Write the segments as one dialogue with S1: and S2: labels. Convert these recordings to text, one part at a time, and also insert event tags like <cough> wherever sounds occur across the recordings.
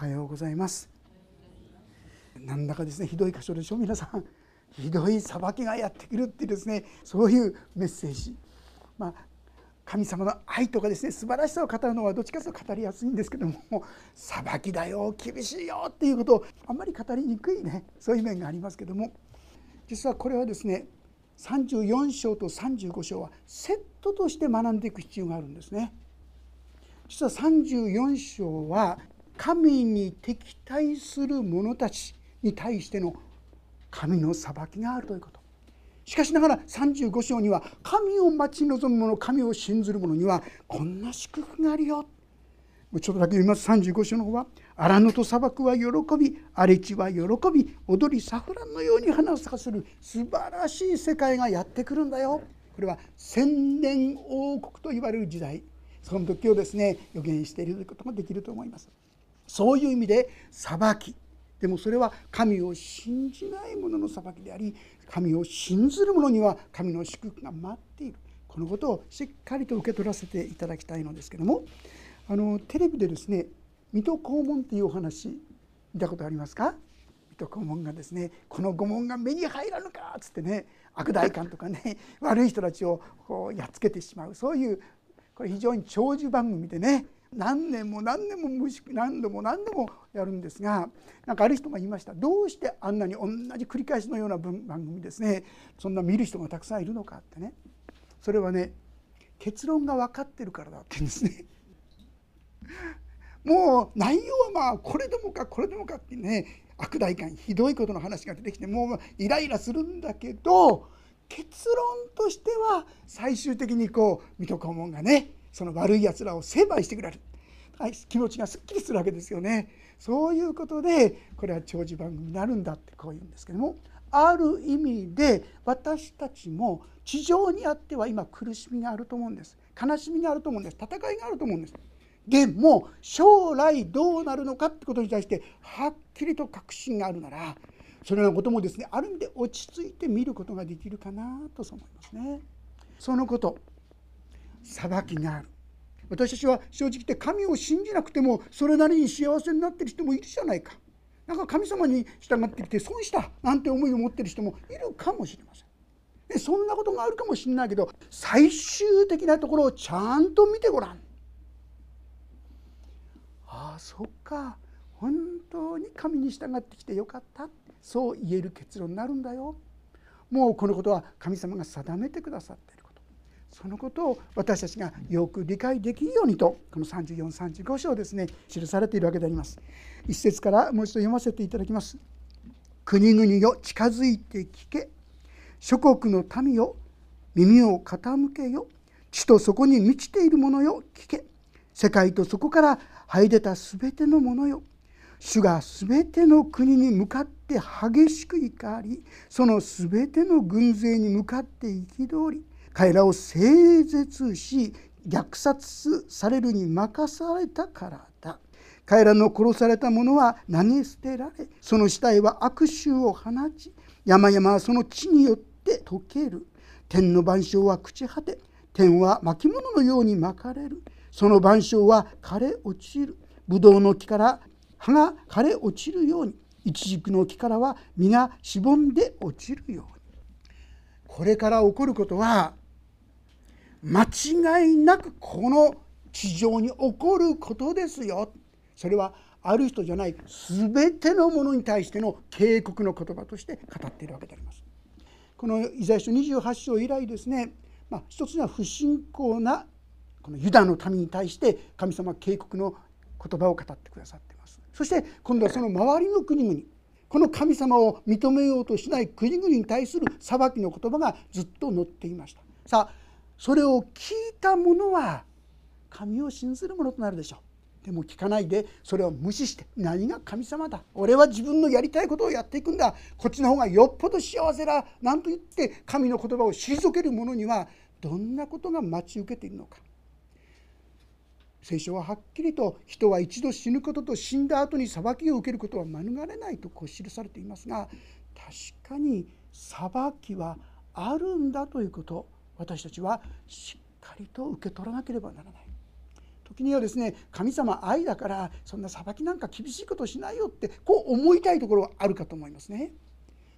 S1: はようございます。なんだかですねひどい箇所でしょ皆さん。ひどい裁きがやってくるっていうですねそういうメッセージ。まあ神様の愛とかですね素晴らしさを語るのはどっちかというと語りやすいんですけども裁きだよ厳しいよっていうことをあんまり語りにくいねそういう面がありますけども。実はこれはですね34章と35章はセットとして学んでいく必要があるんですね。実は34章は神に敵対する者たちに対しての神の裁きがあるということ。しかしながら35章には神を待ち望む者神を信ずる者にはこんな祝福があるよ。ちょっとだけ読みます。35章の方は「荒野と砂漠は喜び荒れ地は喜び踊りサフランのように花を咲かせる素晴らしい世界がやってくるんだよ」これは千年王国と言われる時代。その時をですね予言していることができると思います。そういう意味で裁き。でもそれは神を信じない者の裁きであり神を信ずる者には神の祝福が待っている。このことをしっかりと受け取らせていただきたいのですけども。あのテレビでですね水戸黄門っていうお話見たことありますか？水戸黄門がですねこの御門が目に入らぬかっつってね悪代官とかね悪い人たちをこうやっつけてしまう。そういうこれ非常に長寿番組でね何年も何年も何度も何度もやるんですがなんかある人が言いました。どうしてあんなに同じ繰り返しのような番組ですね。そんな見る人がたくさんいるのかってね。それはね結論が分かってるからだって言うんですね。<laughs> もう内容はまあこれでもかこれでもかってね悪代官ひどいことの話が出てきてもうイライラするんだけど結論としては最終的にこう水戸黄門がねその悪いやつらを成敗してくれる、はい、気持ちがすっきりするわけですよね。そういうことでこれは長寿番組になるんだってこう言うんですけどもある意味で私たちも地上にあっては今苦しみがあると思うんです。悲しみがあると思うんです。戦いがあると思うんです。でも将来どうなるのかってことに対してはっきりと確信があるならそのようなこともですねある意味で落ち着いて見ることができるかなと思いますね。そのこと。裁きがある。私たちは正直言って神を信じなくてもそれなりに幸せになってる人もいるじゃないか。なんか神様に従ってきて損したなんて思いを持ってる人もいるかもしれません。でそんなことがあるかもしれないけど最終的なところをちゃんと見てごらん。ああそっか。本当に神に従ってきてよかった。そう言える結論になるんだよ。もうこのことは神様が定めてくださってる。そのことを私たちがよく理解できるようにとこの3435章ですね記されているわけであります。一節からもう一度読ませていただきます。国々よ近づいて聞け。諸国の民よ耳を傾けよ。地とそこに満ちているものよ聞け。世界とそこから這い出たすべてのものよ。主がすべての国に向かって激しく怒りそのすべての軍勢に向かって憤り。彼らを整絶し虐殺されるに任されたからだ。彼らの殺された者は投げ捨てられその死体は悪臭を放ち山々はその地によって溶ける。天の万象は朽ち果て天は巻物のように巻かれる。その万象は枯れ落ちる。ブドウの木から葉が枯れ落ちるようにイチジクの木からは実がしぼんで落ちるように。これから起こることは間違いなくこの地上に起こることですよ。それはある人じゃない全てのものに対しての警告の言葉として語っているわけであります。このイザヤ書28章以来ですね、まあ、一つには不信仰なこのユダの民に対して神様は警告の言葉を語ってくださっています。そして今度はその周りの国々この神様を認めようとしない国々に対する裁きの言葉がずっと載っていました。さあそれを聞いた者は神を信ずるものとなるでしょう。でも聞かないでそれを無視して何が神様だ。俺は自分のやりたいことをやっていくんだ。こっちの方がよっぽど幸せだ。なんと言って神の言葉を退ける者にはどんなことが待ち受けているのか。聖書ははっきりと人は一度死ぬことと死んだ後に裁きを受けることは免れないとこう記されていますが確かに裁きはあるんだということ。私たちはしっかりと受け取らなければならない。時にはですね神様愛だからそんな裁きなんか厳しいことしないよってこう思いたいところがあるかと思いますね。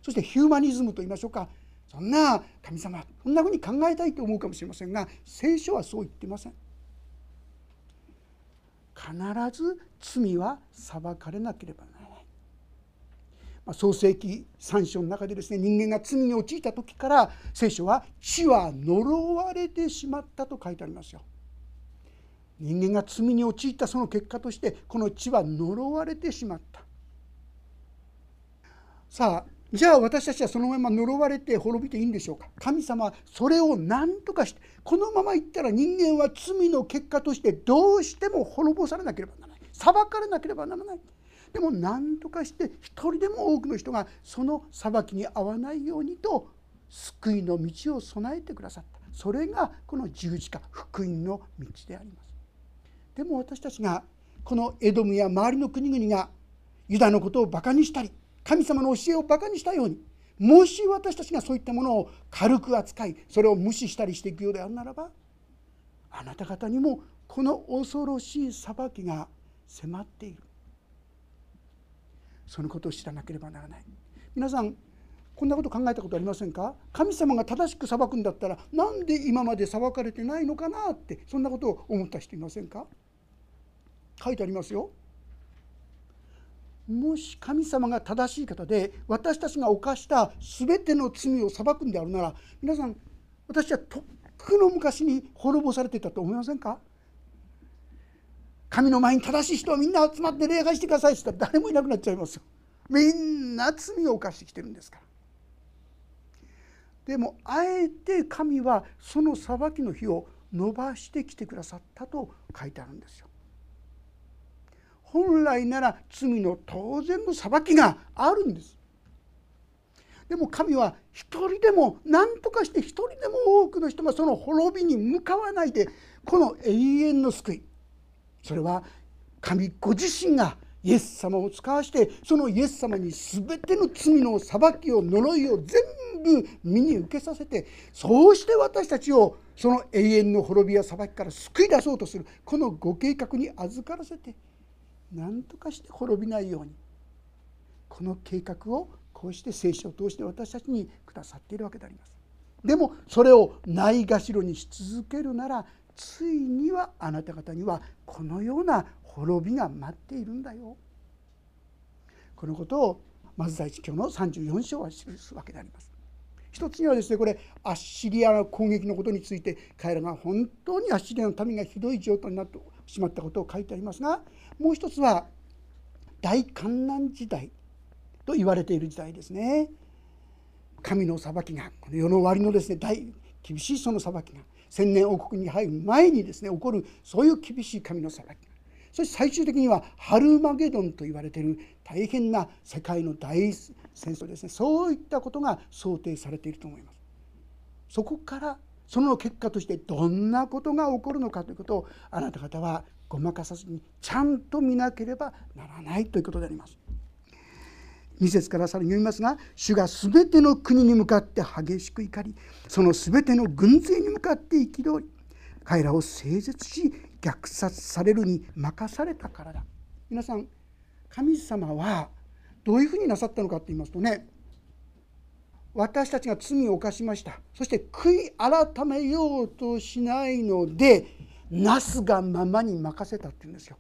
S1: そしてヒューマニズムと言いましょうかそんな神様そんなふうに考えたいと思うかもしれませんが聖書はそう言ってません。必ず罪は裁かれなければならない。ま、創世記3章の中でですね人間が罪に陥った時から聖書は「地は呪われてしまった」と書いてありますよ。人間が罪に陥ったその結果としてこの地は呪われてしまった。さあじゃあ私たちはそのまま呪われて滅びていいんでしょうか。神様はそれを何とかしてこのままいったら人間は罪の結果としてどうしても滅ぼされなければならない。裁かれなければならない。でも何とかして一人でも多くの人がその裁きに遭わないようにと救いの道を備えてくださった。それがこの十字架福音の道であります。でも私たちがこのエドムや周りの国々がユダのことをバカにしたり神様の教えをバカにしたようにもし私たちがそういったものを軽く扱いそれを無視したりしていくようであるならばあなた方にもこの恐ろしい裁きが迫っている。そのことを知らなければならない。皆さんこんなこと考えたことありませんか？神様が正しく裁くんだったらなんで今まで裁かれてないのかなってそんなことを思った人いませんか？書いてありますよ。もし神様が正しい方で私たちが犯した全ての罪を裁くんであるなら皆さん私はとっくの昔に滅ぼされてたと思いませんか？神の前に正しい人はみんな集まって礼拝してくださいって言ったら誰もいなくなっちゃいますよ。みんな罪を犯してきてるんですから。でもあえて神はその裁きの日を伸ばしてきてくださったと書いてあるんですよ。本来なら罪の当然の裁きがあるんです。でも神は一人でも何とかして一人でも多くの人がその滅びに向かわないでこの永遠の救いそれは神ご自身がイエス様を使わしてそのイエス様に全ての罪の裁きを呪いを全部身に受けさせてそうして私たちをその永遠の滅びや裁きから救い出そうとするこのご計画に預からせて何とかして滅びないようにこの計画をこうして聖書を通して私たちにくださっているわけであります。でもそれをないがしろにし続けるならついにはあなた方にはこのような滅びが待っているんだよ。このことをまず第一教の34章は記すわけであります。一つにはですねこれアッシリアの攻撃のことについて彼らが本当にアッシリアの民がひどい状態になってしまったことを書いてありますがもう一つは大観難時代と言われている時代ですね。神の裁きがこの世の終わりのですね大厳しいその裁きが千年王国に入る前にですね起こるそういう厳しい神の裁きそして最終的にはハルマゲドンと言われている大変な世界の大戦争ですねそういったことが想定されていると思います。そこからその結果としてどんなことが起こるのかということをあなた方はごまかさずにちゃんと見なければならないということであります。2節からさらに読みますが主が全ての国に向かって激しく怒りその全ての軍勢に向かって憤り彼らを整絶し虐殺されるに任されたからだ皆さん神様はどういうふうになさったのかと言いますとね私たちが罪を犯しましたそして悔い改めようとしないのでなすがままに任せたっていうんですよ。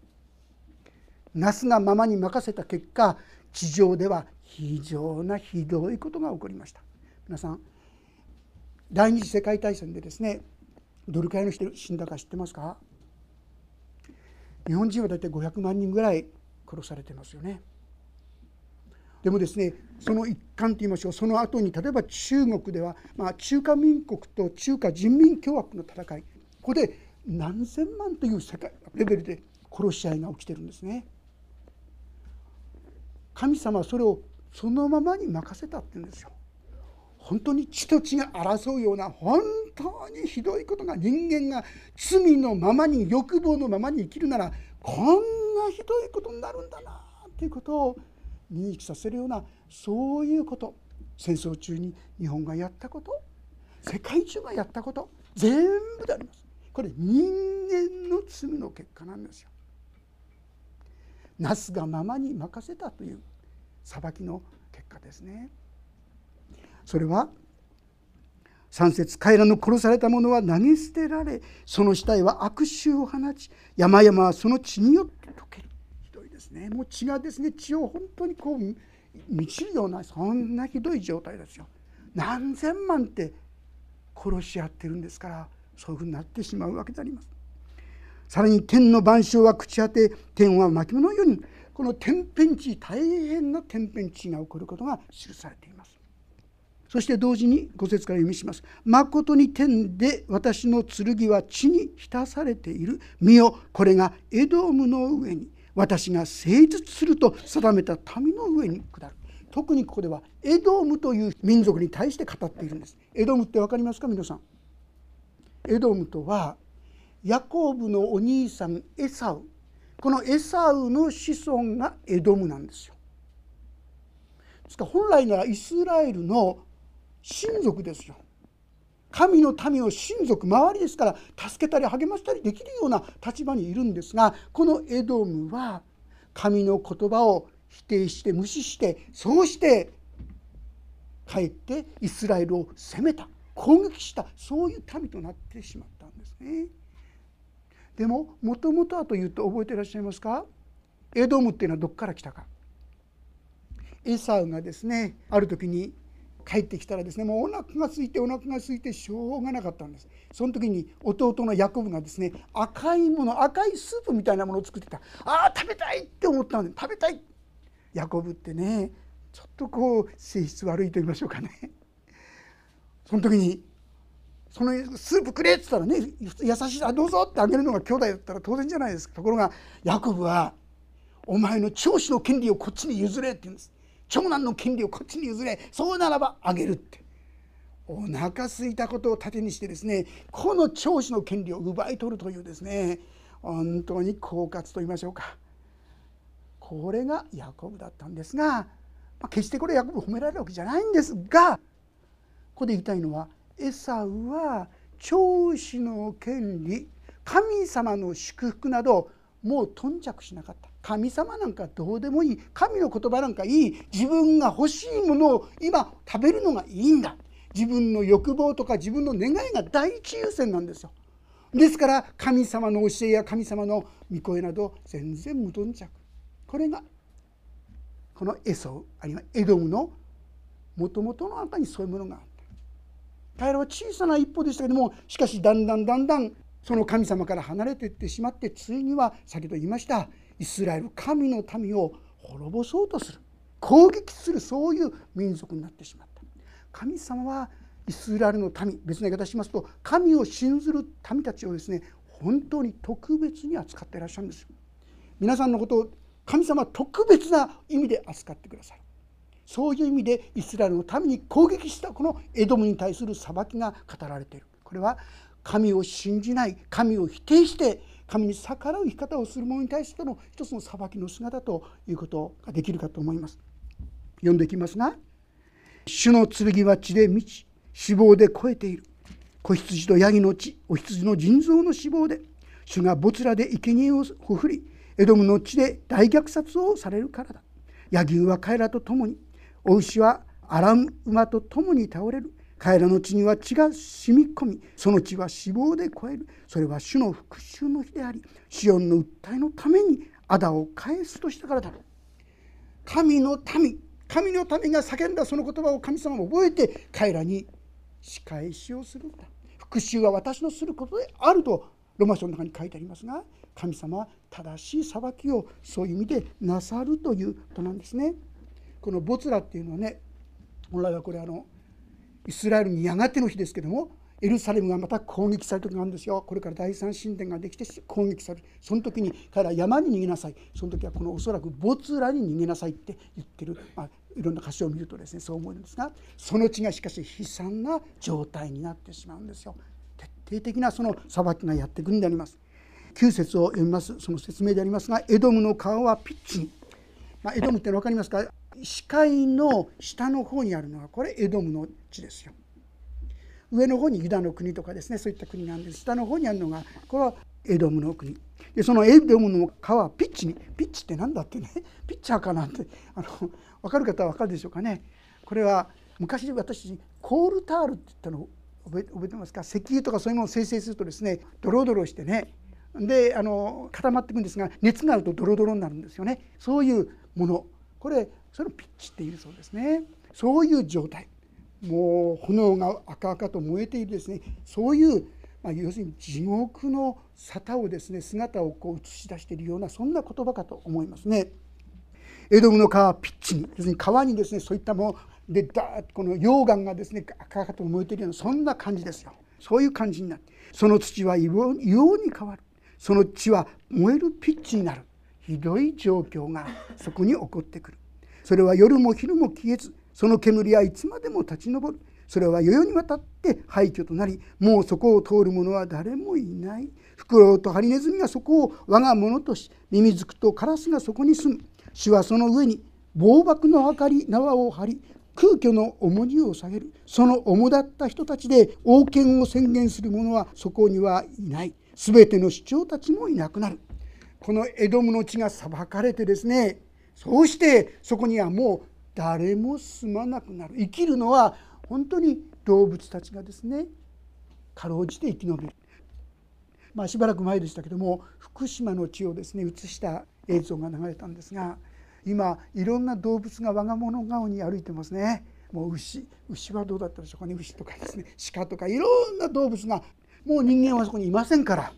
S1: なすがままに任せた結果地上では非常なひどいことが起こりました。皆さん第二次世界大戦でですねどれくらいの人死んだか知ってますか？日本人は大体500万人ぐらい殺されてますよね。でもですねその一環といいましょう。その後に例えば中国では、まあ、中華民国と中華人民共和国の戦い。ここで何千万という世界レベルで殺し合いが起きてるんですね。神様はそれをそのままに任せたって言うんですよ。本当に血と血が争うような本当にひどいことが人間が罪のままに欲望のままに生きるならこんなひどいことになるんだなということを認識させるようなそういうこと戦争中に日本がやったこと世界中がやったこと全部であります。これ人間の罪の結果なんですよ。なすがままに任せたという裁きの結果ですね。それは3節彼らの殺された者は投げ捨てられその死体は悪臭を放ち山々はその血によって溶ける。ひどいですね。もう血がですね血を本当にこう満ちるようなそんなひどい状態ですよ。何千万って殺し合ってるんですからそういうふうになってしまうわけであります。さらに天の万象は朽ち果て天は巻物のようにこの天変地大変な天変地が起こることが記されていますそして同時に五節から読みします。誠に天で私の剣は地に浸されている。見よ、これがエドムの上に私が誠実すると定めた民の上に下る。特にここではエドムという民族に対して語っているんです。エドムって分かりますか皆さん？エドムとはヤコブのお兄さんエサウこのエサウの子孫がエドムなんですよ。ですから本来ならイスラエルの親族ですよ神の民を親族周りですから助けたり励ましたりできるような立場にいるんですがこのエドムは神の言葉を否定して無視してそうしてかえってイスラエルを攻めた攻撃したそういう民となってしまったんですね。でももともとはというと覚えていらっしゃいますか？エドムっていうのはどこから来たか？エサウがですねある時に帰ってきたらですねもうお腹が空いてお腹が空いてしょうがなかったんです。その時に弟のヤコブがですね赤いもの赤いスープみたいなものを作ってた。ああ食べたいって思ったんで食べたい。ヤコブってねちょっとこう性質悪いと言いましょうかね。その時にそのスープくれって言ったらね優しいあどうぞってあげるのが兄弟だったら当然じゃないですか。ところがヤコブはお前の長子の権利をこっちに譲れって言うんです。長男の権利をこっちに譲れ。そうならばあげるって。お腹すいたことを盾にしてですねこの長子の権利を奪い取るというですね本当に狡猾と言いましょうか。これがヤコブだったんですが、まあ、決してこれヤコブ褒められるわけじゃないんですがここで言いたいのはエサウは長子の権利神様の祝福などもう頓着しなかった。神様なんかどうでもいい。神の言葉なんかいい。自分が欲しいものを今食べるのがいいんだ。自分の欲望とか自分の願いが第一優先なんですよ。ですから神様の教えや神様の御声など全然無頓着。これがこのエソあるいはエドムのもともとの中にそういうものがあった彼らは小さな一歩でしたけどもしかしだんだんだんだんその神様から離れていってしまってついには先ほど言いましたイスラエル神の民を滅ぼそうとする攻撃するそういう民族になってしまった。神様はイスラエルの民別な言い方しますと神を信ずる民たちをですね本当に特別に扱っていらっしゃるんです。皆さんのことを神様は特別な意味で扱ってくださいそういう意味でイスラエルの民に攻撃したこのエドムに対する裁きが語られている。これは神を信じない神を否定して神に逆らう生き方をする者に対しての一つの裁きの姿ということができるかと思います。読んでいきますが「主の剣は血で満ち死亡で超えている」「子羊とヤギの血お羊の腎臓の脂肪で主が没らで生贄をほふりエドムの地で大虐殺をされるからだ」「野牛は彼らと共にお牛はアラム馬と共に倒れる」彼らの血には血が染み込みその血は死亡で超える。それは主の復讐の日でありシオンの訴えのために仇を返すとしたからだ神の民神の民が叫んだその言葉を神様が覚えて彼らに仕返しをするんだ。復讐は私のすることであるとロマ書の中に書いてありますが神様は正しい裁きをそういう意味でなさるということなんですね。このボツラっていうのはね本来はこれあのイスラエルにやがての日ですけどもエルサレムがまた攻撃される時があるんですよ。これから第三神殿ができて攻撃される。その時に彼ら山に逃げなさい。その時はこのおそらくボツラに逃げなさいって言ってる、まあ、いろんな箇所を見るとですねそう思うんですがその地がしかし悲惨な状態になってしまうんですよ。徹底的なその裁きがやってくるんであります。9節を読みます。その説明でありますがエドムの顔はピッチ。に、まあ、エドムって分かりますか？視界の下の方にあるのはこれエドムの地ですよ。上の方にユダの国とかですねそういった国なんです。下の方にあるのがこれはエドムの国。でそのエドムの川ピッチにピッチって何だってね <laughs> ピッチャーかなんてあの分かる方は分かるでしょうかね。これは昔私コールタールって言ったの覚え覚えてますか？石油とかそういうものを生成するとですねドロドロしてね。であの固まっていくんですが熱があるとドロドロになるんですよね。そういうもの。これそれをピッチっていうそうですね。そういう状態。もう炎が赤々と燃えているですね。そういう、まあ、要するに地獄の沙汰をですね姿をこう映し出しているようなそんな言葉かと思いますね。エドムの川ピッチに要するに川にですねそういったものでダーッとこの溶岩がですね赤々と燃えているようなそんな感じですよ。そういう感じになってその土は硫黄に変わる。その地は燃えるピッチになる。ひどい状況がそこに起こってくる。それは夜も昼も消えずその煙はいつまでも立ち上る。それは世々にわたって廃墟となりもうそこを通る者は誰もいない。フクロウとハリネズミがそこを我が物としミミズクとカラスがそこに住む。主はその上に暴漠の明かり縄を張り空虚の重荷を下げる。その主だった人たちで王権を宣言する者はそこにはいない。全ての主張たちもいなくなる。このエドムの地が裁かれてですねそうしてそこにはもう誰も住まなくなる。生きるのは本当に動物たちがですねかろうじて生き延びる、まあ、しばらく前でしたけども福島の地をですね映した映像が流れたんですが今いろんな動物が我が物顔に歩いてますね。もう牛牛はどうだったでしょうかね。牛とかですね鹿とかいろんな動物が。もう人間はそこにいませんから。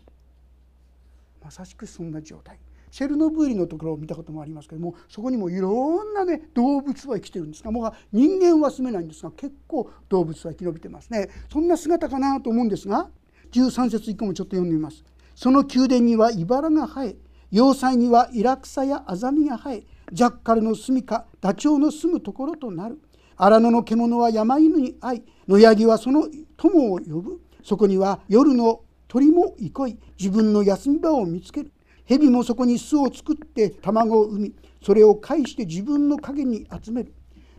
S1: まさしくそんな状態。チェルノブイリのところを見たこともありますけどもそこにもいろんなね動物は生きてるんですがもう人間は住めないんですが結構動物は生き延びてますね。そんな姿かなと思うんですが13節以降もちょっと読んでみます。その宮殿には茨が生え要塞にはイラクサやアザミが生えジャッカルの住みかダチョウの住むところとなる。荒野の獣は山犬に会い野ヤギはその友を呼ぶ。そこには夜の鳥も憩い。自分の休み場を見つける。蛇もそこに巣を作って卵を産みそれを介して自分の影に集める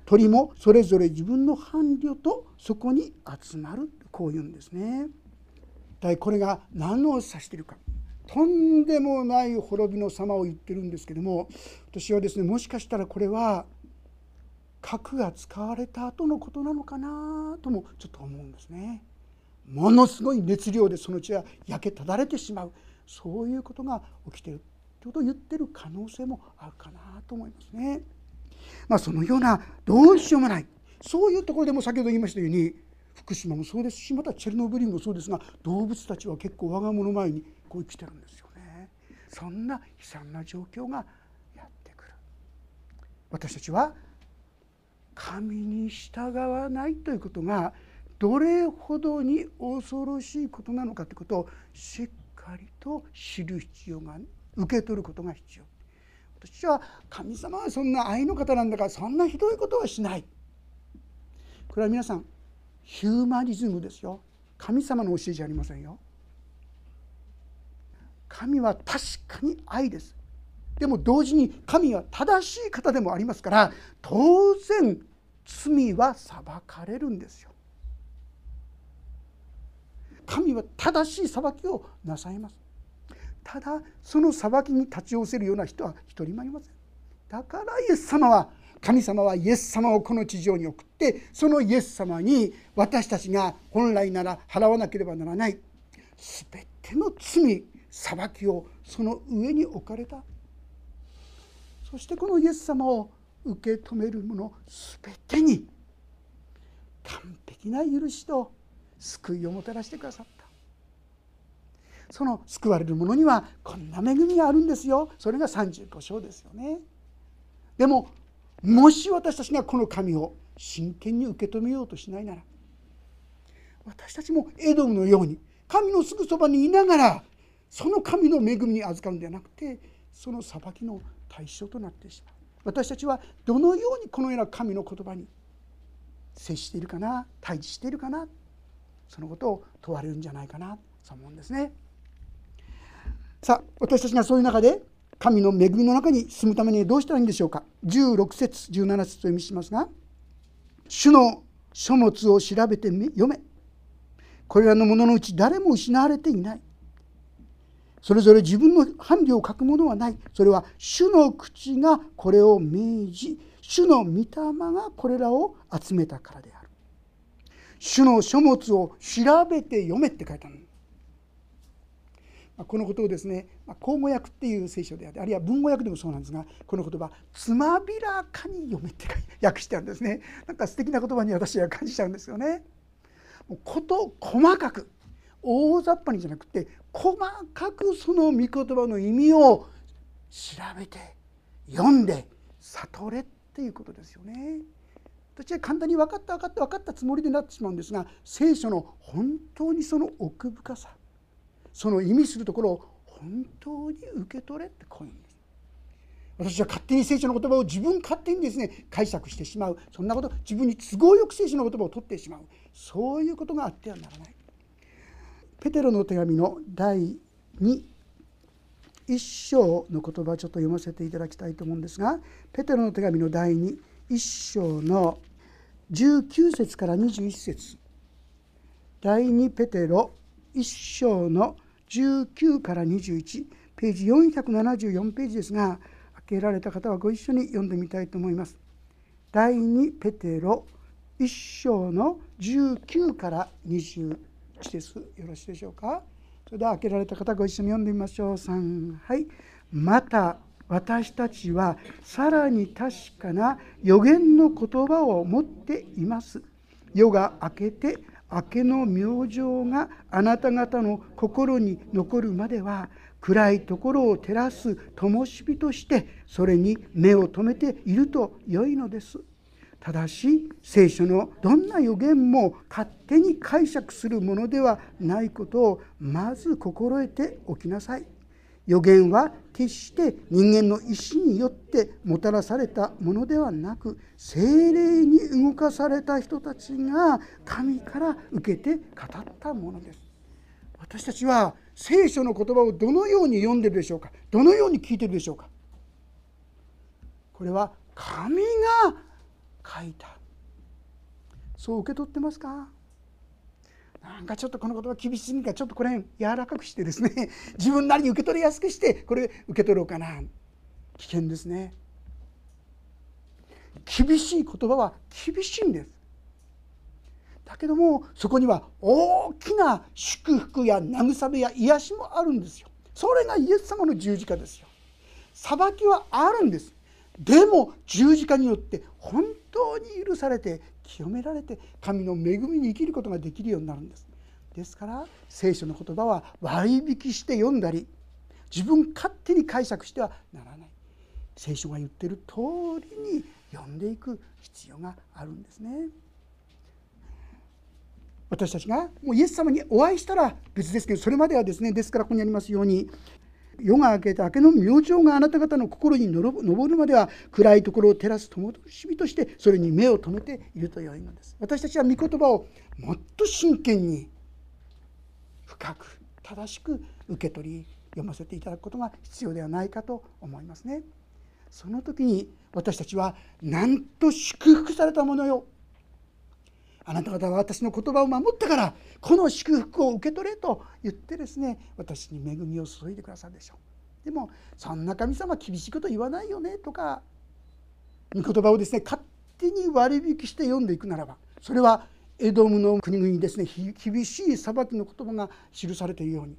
S1: 鳥もそれぞれ自分の伴侶とそこに集まるこう言うんですね。一これが何を指しているかとんでもない滅びの様を言ってるんですけども私はですねもしかしたらこれは核が使われた後のことなのかなともちょっと思うんですね。ものすごい熱量でその地は焼けただれてしまうそういうことが起きているということを言ってる可能性もあるかなと思いますね。まあ、そのようなどうしようもないそういうところでも先ほど言いましたように福島もそうですしまたチェルノブイリもそうですが動物たちは結構我が物前にこう生きてるんですよね。そんな悲惨な状況がやってくる。私たちは神に従わないということがどれほどに恐ろしいことなのかということをしっかりと知る必要が受け取ることが必要。私は神様はそんな愛の方なんだからそんなひどいことはしない。これは皆さんヒューマニズムですよ。神様の教えじゃありませんよ。神は確かに愛です。でも同時に神は正しい方でもありますから当然罪は裁かれるんですよ。神は正しい裁きをなさいます。ただその裁きに立ち寄せるような人は一人もいません。だからイエス様は神様はイエス様をこの地上に送ってそのイエス様に私たちが本来なら払わなければならない。全ての罪裁きをその上に置かれた。そしてこのイエス様を受け止める者全てに完璧な許しと救いをもたらしてくださった。その救われる者にはこんな恵みがあるんですよ。それが35章ですよね。でももし私たちがこの神を真剣に受け止めようとしないなら私たちもエドムのように神のすぐそばにいながらその神の恵みに預かるんではなくてその裁きの対象となってしまう。私たちはどのようにこのような神の言葉に接しているかな対峙しているかなそのことを問われるんじゃないかなと思うんですね。さあ私たちがそういう中で神の恵みの中に住むためにどうしたらいいんでしょうか。16節17節と読みしますが「主の書物を調べて読め」これらのもののうち誰も失われていない。それぞれ自分の伴侶を書くものはない。それは主の口がこれを命じ主の御霊がこれらを集めたからである。主の書物を調べて読めって書いてあるこのことをですね口語訳っていう聖書であってあるいは文語訳でもそうなんですがこの言葉「つまびらかに読め」って <laughs> 訳してあるんですねなんか素敵な言葉に私は感じちゃうんですよね。こと細かく大雑把にじゃなくて細かくその御言葉の意味を調べて読んで悟れっていうことですよね。私は簡単に分かった分かった分かったつもりでなってしまうんですが聖書の本当にその奥深さその意味するところを本当に受け取れってこういうんです。私は勝手に聖書の言葉を自分勝手にですね解釈してしまうそんなこと自分に都合よく聖書の言葉を取ってしまうそういうことがあってはならない。ペテロの手紙の第2一章の言葉ちょっと読ませていただきたいと思うんですがペテロの手紙の第2一章の19節から21節第2ペテロ1章の19から21ページ474ページですが開けられた方はご一緒に読んでみたいと思います。第2ペテロ1章の19から21です。よろしいでしょうか。それでは開けられた方ご一緒に読んでみましょう。3はい。また私たちはさらに確かな予言の言葉を持っています。夜が明けて明けの明星があなた方の心に残るまでは暗いところを照らす灯火としてそれに目を留めていると良いのです。ただし聖書のどんな予言も勝手に解釈するものではないことをまず心得ておきなさい。予言は決して人間の意思によってもたらされたものではなく精霊に動かされた人たちが神から受けて語ったものです。私たちは聖書の言葉をどのように読んでるでしょうか。どのように聞いてるでしょうか。これは神が書いた。そう受け取ってますか？なんかちょっとこの言葉厳しすぎるからちょっとこれ柔らかくしてですね <laughs> 自分なりに受け取りやすくしてこれ受け取ろうかな。危険ですね。厳しい言葉は厳しいんです。だけどもそこには大きな祝福や慰めや癒しもあるんですよ。それがイエス様の十字架ですよ。裁きはあるんです。でも十字架によって本当に許されて清められて神の恵みに生きることができるようになるんです。ですから聖書の言葉は割引して読んだり自分勝手に解釈してはならない。聖書が言ってる通りに読んでいく必要があるんですね。私たちがもうイエス様にお会いしたら別ですけどそれまではですねですからここにありますように夜が明けて明けの明星があなた方の心に昇るまでは暗いところを照らす灯火としてそれに目を留めていると良いのです。私たちは御言葉をもっと真剣に深く正しく受け取り読ませていただくことが必要ではないかと思いますね。その時に私たちはなんと祝福されたものよ。あなた方は私の言葉を守ったからこの祝福を受け取れと言ってですね私に恵みを注いでくださるでしょう。でもそんな神様厳しいこと言わないよねとか御言葉をですね勝手に割引して読んでいくならばそれはエドムの国々にですね厳しい裁きの言葉が記されているように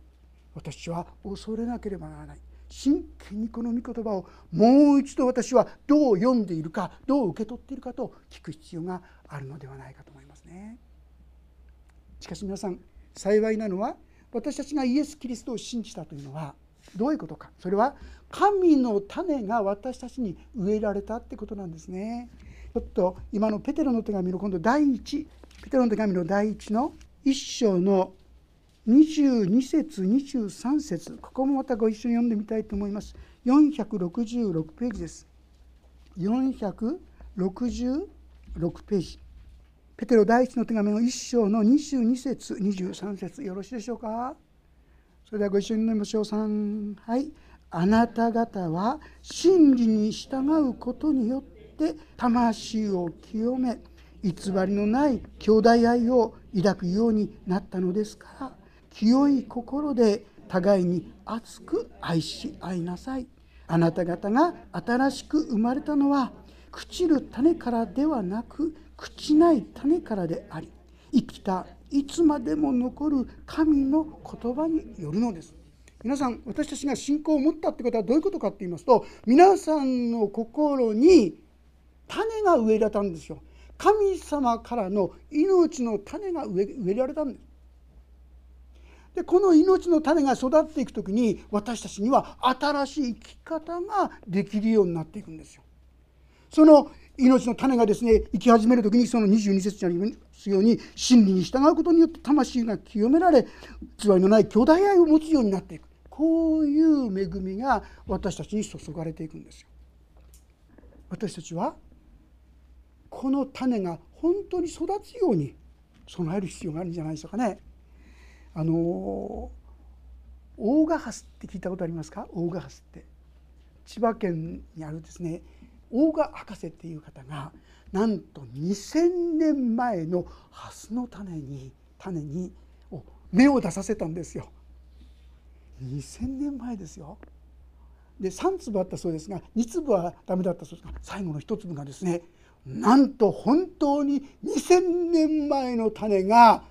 S1: 私は恐れなければならない。真剣にこの御言葉をもう一度私はどう読んでいるかどう受け取っているかと聞く必要があるのではないかと思います。ね。しかし皆さん幸いなのは私たちがイエス・キリストを信じたというのはどういうことかそれは神の種が私たちに植えられたってことなんですね。ちょっと今のペテロの手紙の今度第1ペテロの手紙の第1の1章の22節23節ここもまたご一緒に読んでみたいと思います466ページです466ページペテロ第一の手紙の1章の22節23節よろしいでしょうか？それではご一緒に読みましょう。3はい。あなた方は真理に従うことによって魂を清め偽りのない兄弟愛を抱くようになったのですから清い心で互いに熱く愛し合いなさい。あなた方が新しく生まれたのは朽ちる種からではなく朽ちない種からであり生きたいつまでも残る神の言葉によるのです。皆さん私たちが信仰を持ったってことはどういうことかって言いますと皆さんの心に種が植えられたんですよ。神様からの命の種が植えられたんです。でこの命の種が育っていく時に私たちには新しい生き方ができるようになっていくんですよ。その命の種がですね生き始める時にその22節にありますように真理に従うことによって魂が清められ偽りのない兄弟愛を持つようになっていくこういう恵みが私たちに注がれていくんですよ。私たちはこの種が本当に育つように備える必要があるんじゃないでしょうかね。あの大賀ハスって聞いたことありますか？大賀ハスって千葉県にあるですね大賀博士っていう方がなんと2,000年前のハスの種に種に芽を出させたんですよ。2,000年前ですよ。で3粒あったそうですが2粒はダメだったそうですが最後の1粒がですねなんと本当に2,000年前の種が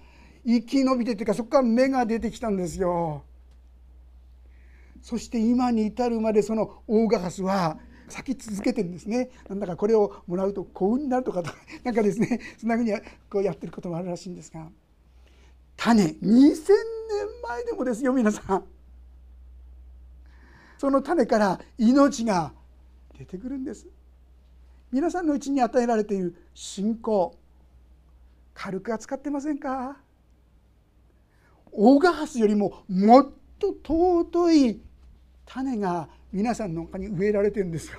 S1: 生き延びてというかそこから芽が出てきたんですよ。そして今に至るまでその大ガラスは咲き続けてるんですね。なんだかこれをもらうと幸運になるとかと <laughs> なんかですねそんなふうにこうやってることもあるらしいんですが。種2000年前でもですよ皆さん。その種から命が出てくるんです。皆さんのうちに与えられている信仰軽く扱ってませんか？オガハスよりももっと尊い種が皆さんの中に植えられてるんですよ。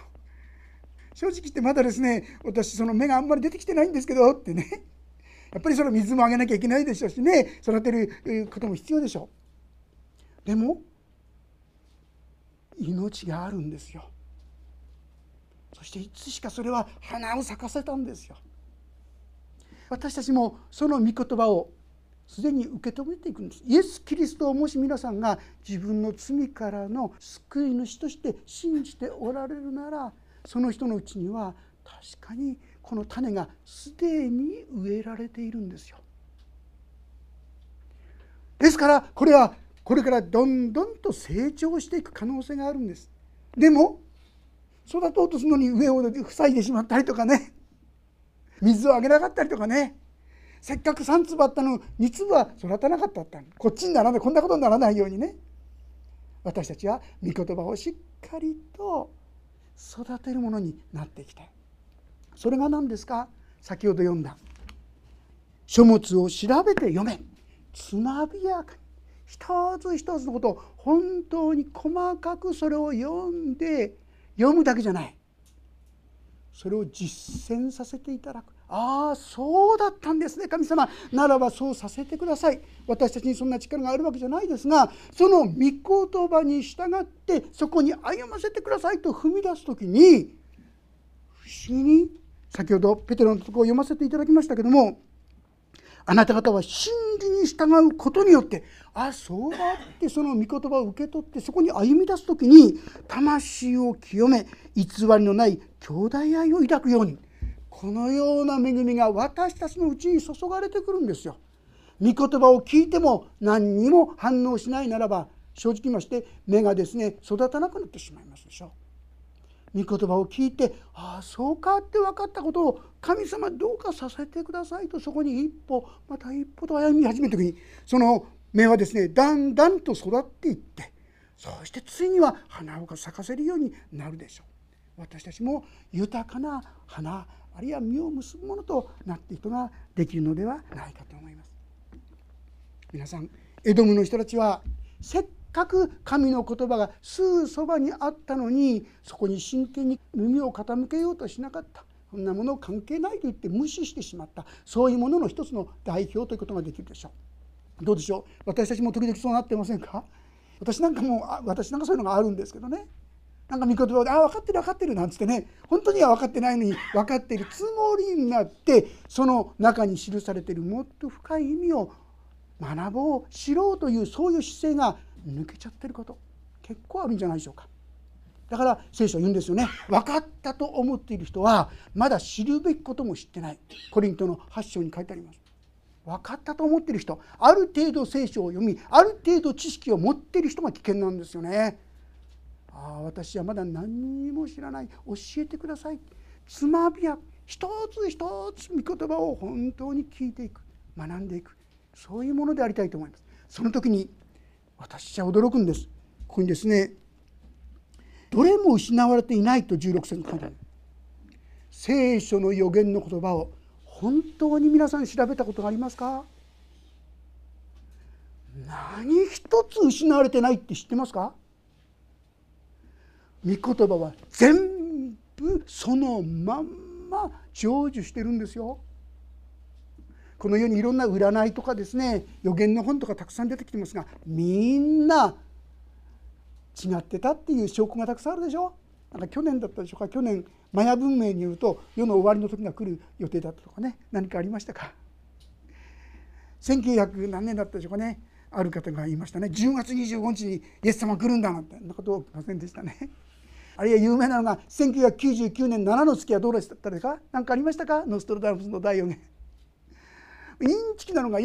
S1: 正直言ってまだですね私その芽があんまり出てきてないんですけどってねやっぱりその水もあげなきゃいけないでしょうしね育てることも必要でしょう。でも命があるんですよ。そしていつしかそれは花を咲かせたんですよ。私たちもその御言葉をすでに受け止めていくんですイエス・キリストをもし皆さんが自分の罪からの救い主として信じておられるならその人のうちには確かにこの種がすでに植えられているんですよ。ですからこれはこれからどんどんと成長していく可能性があるんです。でも育とうとするのに上を塞いでしまったりとかね水をあげなかったりとかねせっかく3粒あったの2粒は育たなかったったこっちにならないこんなことにならないようにね。私たちは御言葉をしっかりと育てるものになっていきたい。それが何ですか？先ほど読んだ。書物を調べて読め。つまびやかに。一つ一つのことを本当に細かくそれを読んで読むだけじゃない。それを実践させていただく。ああそうだったんですね神様。ならばそうさせてください。私たちにそんな力があるわけじゃないですがその御言葉に従ってそこに歩ませてくださいと踏み出す時に不思議に先ほどペテロのとこを読ませていただきましたけどもあなた方は真理に従うことによってあそうだってその御言葉を受け取ってそこに歩み出す時に魂を清め偽りのない兄弟愛を抱くようにこのような恵みが私たちのうちに注がれてくるんですよ。御言葉を聞いても何にも反応しないならば正直言いまして目がですね育たなくなってしまいますでしょう。御言葉を聞いてああそうかって分かったことを神様どうかさせてくださいとそこに一歩また一歩と歩み始めた時にその目はですねだんだんと育っていってそしてついには花を咲かせるようになるでしょう。私たちも豊かな花あるいは実を結ぶものとなっていくことができるのではないかと思います。皆さんエドムの人たちはせっかく神の言葉がすぐそばにあったのにそこに真剣に耳を傾けようとしなかった。そんなもの関係ないと言って無視してしまった。そういうものの一つの代表ということができるでしょう。どうでしょう？私たちも時々そうなってませんか？私なんかも私なんかそういうのがあるんですけどね。なんか御言葉で「あ分かってる分かってる」なんつってね本当には分かってないのに分かっているつもりになってその中に記されているもっと深い意味を学ぼう知ろうというそういう姿勢が抜けちゃってること結構あるんじゃないでしょうか。だから聖書は言うんですよね。分かったと思っている人はまだ知るべきことも知ってない。コリントの8章に書いてあります。分かったと思っている人ある程度聖書を読みある程度知識を持っている人が危険なんですよね。ああ私はまだ何にも知らない。教えてください。つまびや一つ一つ御言葉を本当に聞いていく。学んでいく。そういうものでありたいと思います。その時に私は驚くんです。ここにですねどれも失われていないと16節に書いてある聖書の予言の言葉を本当に皆さん調べたことがありますか？何一つ失われてないって知ってますか？御言葉は全部そのまんま成就してるんですよ。この世にいろんな占いとかですね予言の本とかたくさん出てきてますがみんな違ってたっていう証拠がたくさんあるでしょ。なんか去年だったでしょうか。去年マヤ文明によると世の終わりの時が来る予定だったとかね。何かありましたか。1900何年だったでしょうかね。ある方が言いましたね。10月25日にイエス様来るんだなんてなことはませんでしたね。<laughs> あるいは有名なのが1999年7の月はどうでした？ですか何かありましたか？ノストロダムスの第4言。インチキなのがい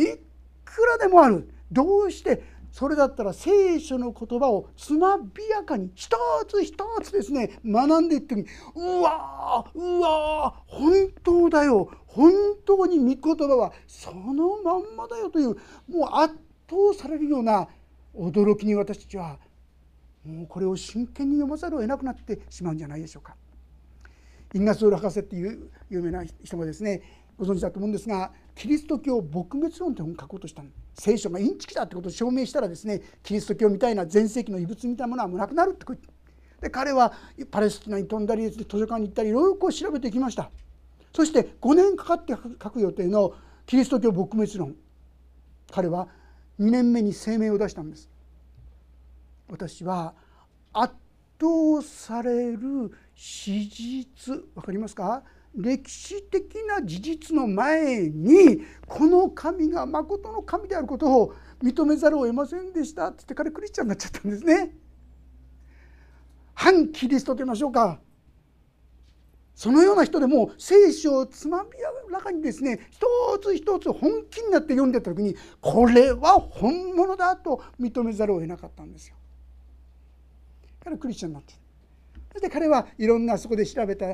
S1: くらでもある。どうして？それだったら聖書の言葉をつまびやかに一つ一つですね学んでいってうわうわ本当だよ。本当に御言葉はそのまんまだよというもう圧倒されるような驚きに私たちはもうこれを真剣に読まざるを得なくなってしまうんじゃないでしょうか。インガスール博士っていう有名な人がですねご存知だと思うんですがキリスト教撲滅論という本を書こうとした聖書がインチキだってことを証明したらですねキリスト教みたいな全盛期の異物みたいなものはもうなくなるってで彼はパレスチナに飛んだり図書館に行ったりいろいろこう調べてきました。そして5年かかって書く予定のキリスト教撲滅論。彼は2年目に声明を出したんです。私は圧倒される史実分かりますか？歴史的な事実の前にこの神がまことの神であることを認めざるを得ませんでしたって言って彼クリスチャンになっちゃったんですね。反キリストと言いましょうか。そのような人でも聖書をつまびらかにですね一つ一つ本気になって読んでた時にこれは本物だと認めざるを得なかったんですよ。からクリスチャンになってそして彼はいろんなそこで調べた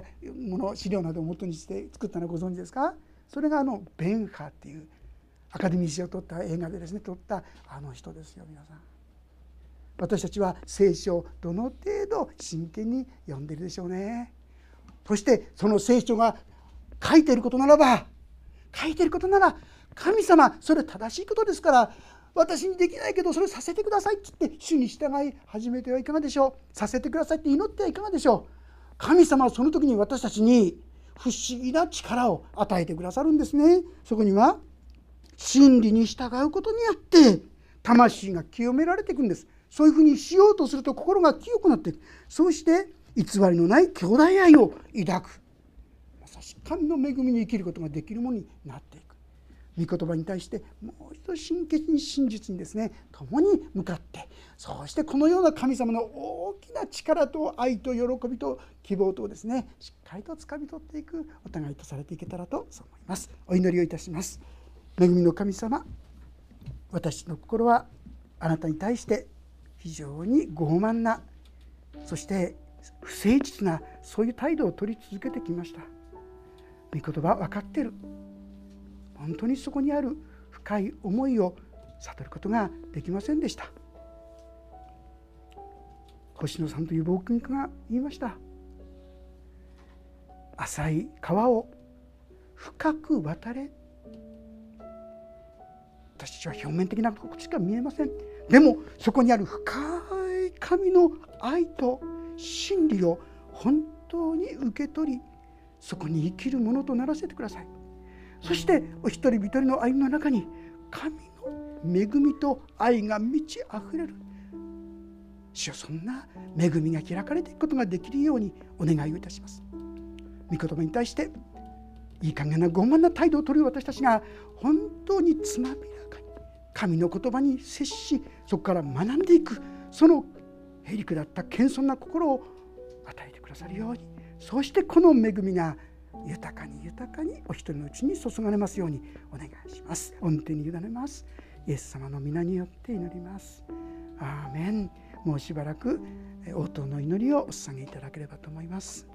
S1: もの資料などを元にして作ったのをご存知ですか？それがあのベンハーっていうアカデミー賞を取った映画でですね撮ったあの人ですよ皆さん。私たちは聖書をどの程度真剣に読んでるでしょうね。そしてその聖書が書いていることならば書いていることなら神様それ正しいことですから私にできないけどそれさせてくださいって言って主に従い始めてはいかがでしょう。させてくださいって祈ってはいかがでしょう。神様はその時に私たちに不思議な力を与えてくださるんですね。そこには真理に従うことによって魂が清められていくんです。そういうふうにしようとすると心が清くなっていく。そうして偽りのない兄弟愛を抱く。まさしく神の恵みに生きることができるものになっていく。御言葉に対してもう一度真剣に真実にですね共に向かってそしてこのような神様の大きな力と愛と喜びと希望とをですねしっかりとつかみ取っていくお互いとされていけたらとそう思います。お祈りをいたします。恵みの神様私の心はあなたに対して非常に傲慢なそして不誠実なそういう態度を取り続けてきました。御言葉分かってる。本当にそこにある深い思いを悟ることができませんでした。星野さんという冒険家が言いました。浅い川を深く渡れ。私たちは表面的なことしか見えません。でもそこにある深い神の愛と真理を本当に受け取りそこに生きるものとならせてください。そしてお一人一人の歩みの中に神の恵みと愛が満ち溢れる。主よそんな恵みが開かれていくことができるようにお願いをいたします。御言葉に対していい加減な傲慢な態度を取る私たちが本当につまびらかに神の言葉に接しそこから学んでいく。そのへりくだった謙遜な心を与えてくださるように。そしてこの恵みが豊かに豊かにお一人のうちに注がれますように。お願いします。御手に委ねます。イエス様の皆によって祈ります。アーメン。もうしばらく応答の祈りをお捧げいただければと思います。